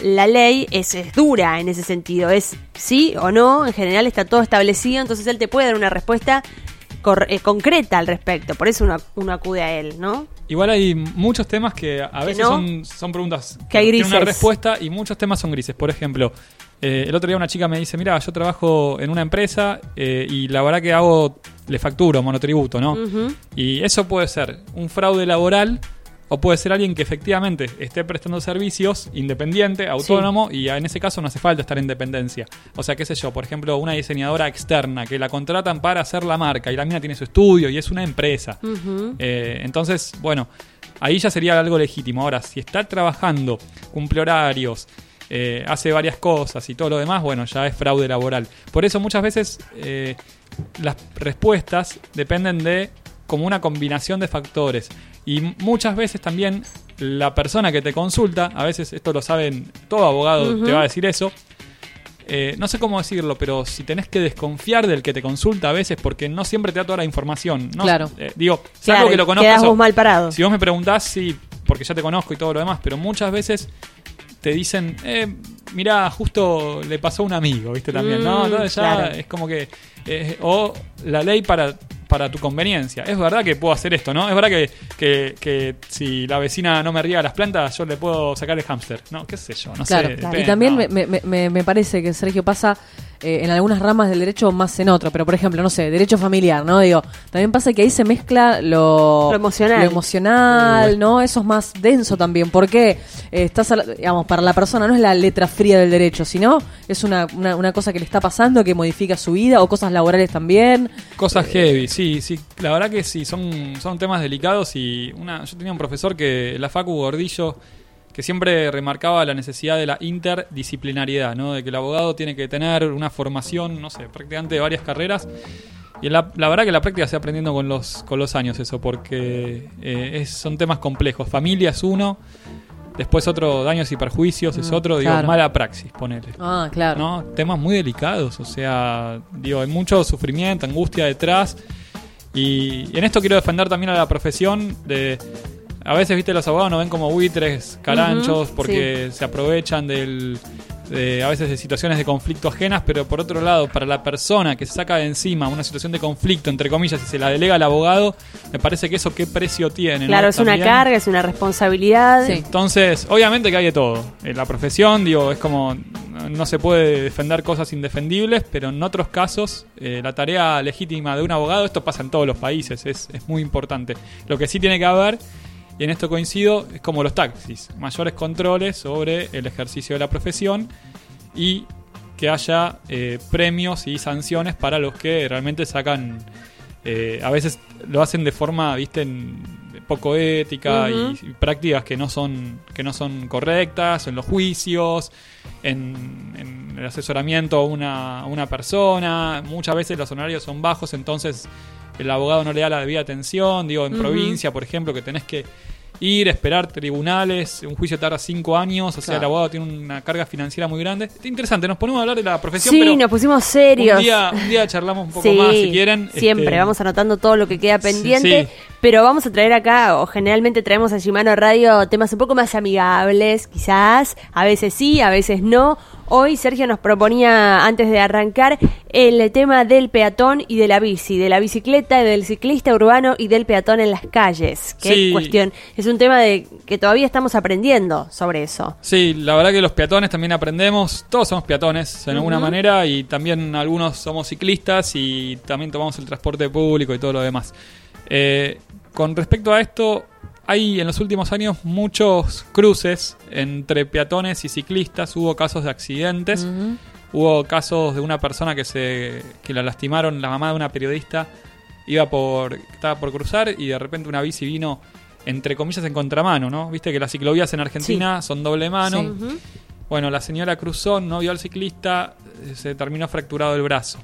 la ley es, es dura en ese sentido, es sí o no, en general está todo establecido, entonces él te puede dar una respuesta eh, concreta al respecto, por eso uno, uno acude a él, ¿no? Igual hay muchos temas que a veces no? son, son preguntas Que hay tienen una grises. respuesta y muchos temas son grises. Por ejemplo, eh, el otro día una chica me dice, mira, yo trabajo en una empresa eh, y la verdad que hago, le facturo monotributo, ¿no? Y eso puede ser un fraude laboral o puede ser alguien que efectivamente esté prestando servicios independiente, autónomo, y en ese caso no hace falta estar en dependencia. O sea, qué sé yo, por ejemplo, una diseñadora externa que la contratan para hacer la marca y la mina tiene su estudio y es una empresa. Eh, entonces, bueno, ahí ya sería algo legítimo. Ahora, si está trabajando, cumple horarios, eh, hace varias cosas y todo lo demás, bueno, ya es fraude laboral. Por eso muchas veces eh, las respuestas dependen de como una combinación de factores. Y muchas veces también la persona que te consulta, a veces esto lo saben, todo abogado te va a decir eso, eh, no sé cómo decirlo, pero si tenés que desconfiar del que te consulta a veces porque no siempre te da toda la información. ¿no? Claro. Eh, digo, Claro, que lo conozcas. vos mal parado. Si vos me preguntás, sí, porque ya te conozco y todo lo demás, pero muchas veces te dicen, eh, mirá, justo le pasó a un amigo, ¿viste? También, ¿no? Mm, Entonces ya claro. es como que. eh, o la ley para, para tu conveniencia. Es verdad que puedo hacer esto, ¿no? Es verdad que, que, que si la vecina no me riega las plantas, yo le puedo sacar el hámster. No, qué sé yo, no Claro, sé. y depende, también no. me, me- me- me parece que Sergio pasa eh, en algunas ramas del derecho más en otro, pero por ejemplo, no sé, derecho familiar, ¿no? Digo, también pasa que ahí se mezcla lo, Lo emocional. lo emocional, ¿no? Eso es más denso también, porque eh, estás, a la- digamos, para la persona no es la letra fría del derecho, sino es una, una, una cosa que le está pasando que modifica su vida o cosas laborales también. Cosas heavy, sí, sí. La verdad que sí, son, son temas delicados y una, yo tenía un profesor que, la Facu Gordillo, que siempre remarcaba la necesidad de la interdisciplinariedad, ¿no? De que el abogado tiene que tener una formación, no sé, prácticamente de varias carreras. Y la, la verdad que la práctica se va aprendiendo con los, con los años eso, porque eh, es- son temas complejos. Familia es uno, después otro, daños y perjuicios es Mm, otro, digo, claro. mala praxis, ponele. Ah, claro. ¿no? Temas muy delicados, o sea, digo, hay mucho sufrimiento, angustia detrás. Y en esto quiero defender también a la profesión de... A veces, viste, los abogados nos ven como buitres, caranchos, porque se aprovechan del, de, a veces de situaciones de conflicto ajenas, pero por otro lado, para la persona que se saca de encima una situación de conflicto, entre comillas, y se la delega al abogado, me parece que eso qué precio tiene. ¿no? Claro, es una carga, es una responsabilidad. Sí. Entonces, obviamente que hay de todo. En la profesión, digo, es como no se puede defender cosas indefendibles, pero en otros casos, eh, la tarea legítima de un abogado, esto pasa en todos los países, es, es muy importante. Lo que sí tiene que haber, y en esto coincido, es como los taxis, mayores controles sobre el ejercicio de la profesión y que haya eh, premios y sanciones para los que realmente sacan, eh, a veces lo hacen de forma, viste, en- poco ética y prácticas que no son que no son correctas en los juicios, en, en el asesoramiento a una, a una persona. Muchas veces los honorarios son bajos, entonces el abogado no le da la debida atención. Digo, en provincia, por ejemplo, que tenés que ir, esperar tribunales, un juicio tarda cinco años, o sea, el abogado tiene una carga financiera muy grande. Está interesante, nos ponemos a hablar de la profesión, Sí, pero nos pusimos serios. un día, un día charlamos un poco Sí, más si quieren. Siempre, Este, vamos anotando todo lo que queda Sí, pendiente. sí. Pero vamos a traer acá, o generalmente traemos a Shimano Radio temas un poco más amigables, quizás. A veces sí, a veces no. Hoy Sergio nos proponía, antes de arrancar, el tema del peatón y de la bici, de la bicicleta, del ciclista urbano y del peatón en las calles. Qué Sí. cuestión. Es un tema de que todavía estamos aprendiendo sobre eso. Sí, la verdad que los peatones también aprendemos, todos somos peatones en alguna manera y también algunos somos ciclistas y también tomamos el transporte público y todo lo demás. Eh, con respecto a esto, hay en los últimos años muchos cruces entre peatones y ciclistas, hubo casos de accidentes, hubo casos de una persona que se que la lastimaron, la mamá de una periodista iba por estaba por cruzar y de repente una bici vino entre comillas en contramano, ¿no? Viste que las ciclovías en Argentina son doble mano. Sí. Bueno, la señora cruzó, no vio al ciclista, eh, se terminó fracturado el brazo.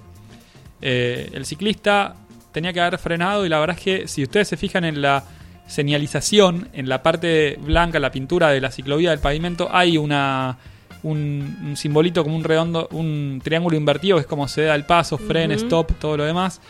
Eh, el ciclista tenía que haber frenado y la verdad es que si ustedes se fijan en la señalización, en la parte blanca, la pintura de la ciclovía del pavimento, hay una un, un simbolito como un redondo, un triángulo invertido, que es como se da el paso, fren, stop, todo lo demás.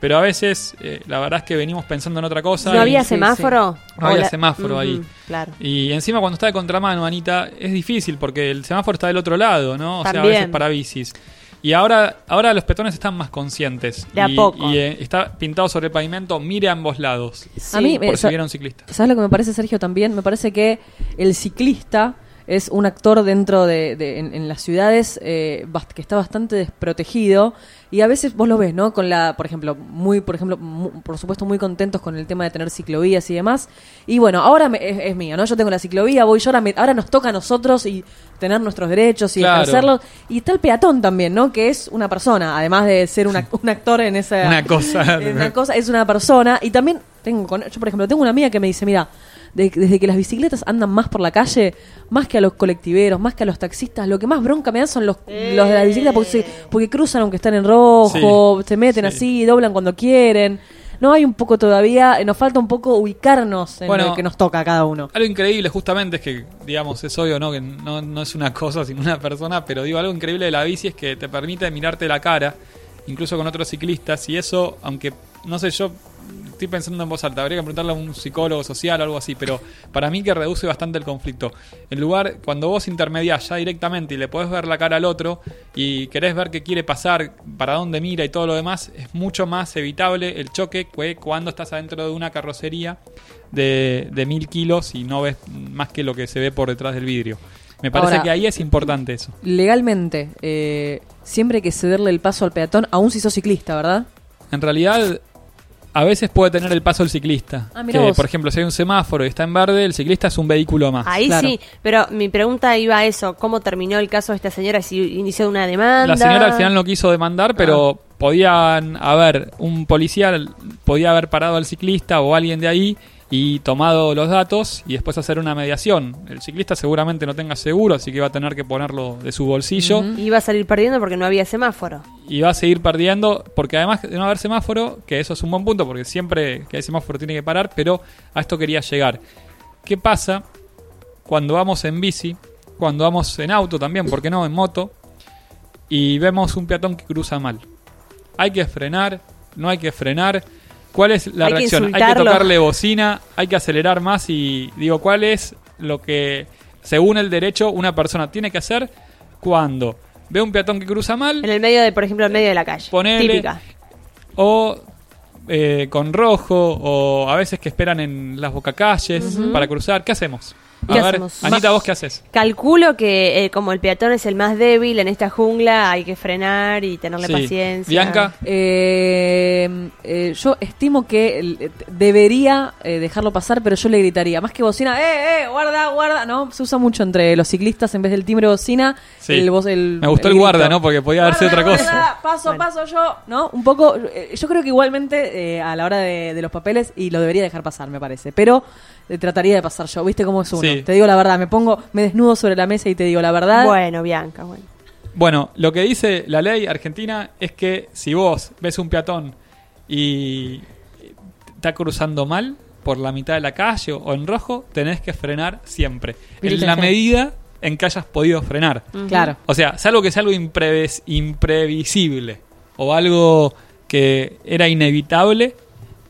Pero a veces, eh, la verdad es que venimos pensando en otra cosa. ¿No y- había sí, semáforo? No había la- semáforo ahí. Claro. Y encima cuando está de contramano, Anita, es difícil porque el semáforo está del otro lado, ¿no? O sea, a veces para bicis. Y ahora, ahora los peatones están más conscientes. De a y, poco. Y eh, está pintado sobre el pavimento, mire a ambos lados. A mí Por si un ciclista. ¿Sabes lo que me parece, Sergio, también? Me parece que el ciclista es un actor dentro de, de- en, en las ciudades eh, bast- que está bastante desprotegido y a veces vos lo ves, ¿no? Con la, por ejemplo, muy, por ejemplo, mu- por supuesto muy contentos con el tema de tener ciclovías y demás. Y bueno, ahora me- es, es mío, ¿no? Yo tengo la ciclovía, voy yo, ahora, me- ahora nos toca a nosotros y tener nuestros derechos y Claro. ejercerlos. Y está el peatón también, ¿no? Que es una persona, además de ser una- un actor en esa... Una cosa. Es una cosa, es una persona. Y también tengo, con- yo por ejemplo, tengo una amiga que me dice, mira, de- desde que las bicicletas andan más por la calle, más que a los colectiveros, más que a los taxistas, lo que más bronca me dan son los, los de la bicicleta porque, se- porque cruzan aunque están en rojo, Sí, se meten sí. así, doblan cuando quieren. No hay un poco todavía, eh, nos falta un poco ubicarnos en Bueno, lo que nos toca a cada uno. Algo increíble justamente es que, digamos, es obvio, ¿no? Que no, no es una cosa sino una persona, pero digo, algo increíble de la bici es que te permite mirarte la cara, incluso con otros ciclistas, y eso, aunque, no sé, yo estoy pensando en voz alta, habría que preguntarle a un psicólogo social o algo así, pero para mí que reduce bastante el conflicto. En lugar, cuando vos intermediás ya directamente y le podés ver la cara al otro y querés ver qué quiere pasar, para dónde mira y todo lo demás, es mucho más evitable el choque que cuando estás adentro de una carrocería de, de mil kilos y no ves más que lo que se ve por detrás del vidrio. Me parece Ahora- que ahí es importante eso. Legalmente, eh, siempre hay que cederle el paso al peatón, aún si sos ciclista, ¿verdad? En realidad, a veces puede tener el paso el ciclista. Ah, mira que, vos. por ejemplo, si hay un semáforo y está en verde, el ciclista es un vehículo más. Ahí Claro. sí, pero mi pregunta iba a eso, ¿cómo terminó el caso de esta señora? Si inició una demanda. La señora al final no quiso demandar, pero podían haber un policía, podía haber parado al ciclista o alguien de ahí y tomado los datos y después hacer una mediación. El ciclista seguramente no tenga seguro, así que va a tener que ponerlo de su bolsillo. Iba a salir perdiendo porque no había semáforo. Y va a seguir perdiendo, porque además de no haber semáforo, que eso es un buen punto, porque siempre que hay semáforo tiene que parar, pero a esto quería llegar. ¿Qué pasa cuando vamos en bici, cuando vamos en auto también, porque no, en moto, y vemos un peatón que cruza mal? Hay que frenar, no hay que frenar. ¿Cuál es la Hay que reacción? hay que tocarle bocina, hay que acelerar más y digo, ¿cuál es lo que, según el derecho, una persona tiene que hacer cuando ve un peatón que cruza mal? En el medio de, por ejemplo, en medio de la calle. Ponele- Típica. o eh, con rojo, o a veces que esperan en las bocacalles para cruzar. ¿Qué hacemos? A ¿Qué ver, hacemos? Anita, ¿vos qué haces? Calculo que eh, como el peatón es el más débil en esta jungla, hay que frenar y tenerle Sí. paciencia. Bianca, Eh, eh, yo estimo que el- eh, debería eh, dejarlo pasar, pero yo le gritaría. Más que bocina, ¡eh, eh! Guarda, guarda. No, se usa mucho entre los ciclistas en vez del timbre bocina. Sí. el voz- el- me gustó el, grito. guarda, ¿no? Porque podía haber sido otra Guarda, cosa. guarda, paso, Bueno. paso yo, ¿no? Un poco, eh, yo creo que igualmente eh, a la hora de, de los papeles, y lo debería dejar pasar, me parece, pero eh, trataría de pasar yo, ¿viste cómo es uno? Sí. Te digo la verdad, me pongo, me desnudo sobre la mesa y te digo la verdad. Bueno, Bianca, bueno. Bueno, lo que dice la ley argentina es que si vos ves un peatón y está cruzando mal por la mitad de la calle o en rojo, tenés que frenar siempre. En la medida en que hayas podido frenar. Claro. O sea, salvo que sea algo impreves- imprevisible o algo que era inevitable,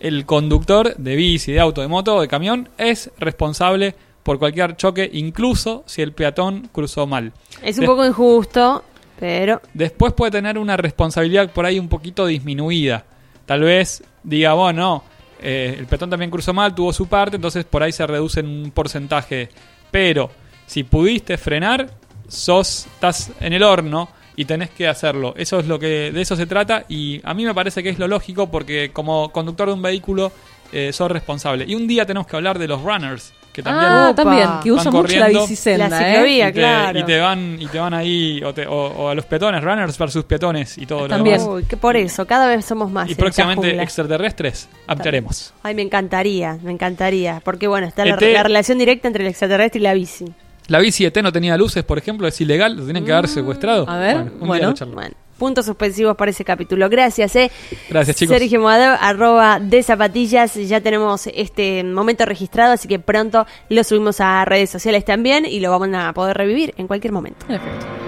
el conductor de bici, de auto, de moto o de camión es responsable por cualquier choque, incluso si el peatón cruzó mal. Es un Des- poco injusto, pero Después puede tener una responsabilidad por ahí un poquito disminuida. Tal vez diga, bueno, no, eh, el peatón también cruzó mal, tuvo su parte, entonces por ahí se reduce en un porcentaje. Pero si pudiste frenar, sos, estás en el horno y tenés que hacerlo. Eso es lo que de eso se trata y a mí me parece que es lo lógico porque como conductor de un vehículo eh, sos responsable. Y un día tenemos que hablar de los runners, que también ah, también, que usan mucho la bicisenda, La ¿eh? ciclovía. y te, claro. y te van y te van ahí o, te- o- o a los peatones, runners versus peatones y todo lo También. demás. uy, que por eso, cada vez somos más. Y esta próximamente extraterrestres ampliaremos. Ay, me encantaría, me encantaría. Porque bueno, está la, ET. la relación directa entre el extraterrestre y la bici. La bici ET no tenía luces, por ejemplo, es ilegal, lo tienen que haber secuestrado. a ver, un día bueno. lo charlamos. Bueno, puntos suspensivos para ese capítulo. Gracias, eh. Gracias, chicos. Sergio Moador, arroba de zapatillas. Ya tenemos este momento registrado, así que pronto lo subimos a redes sociales también y lo vamos a poder revivir en cualquier momento. En efecto.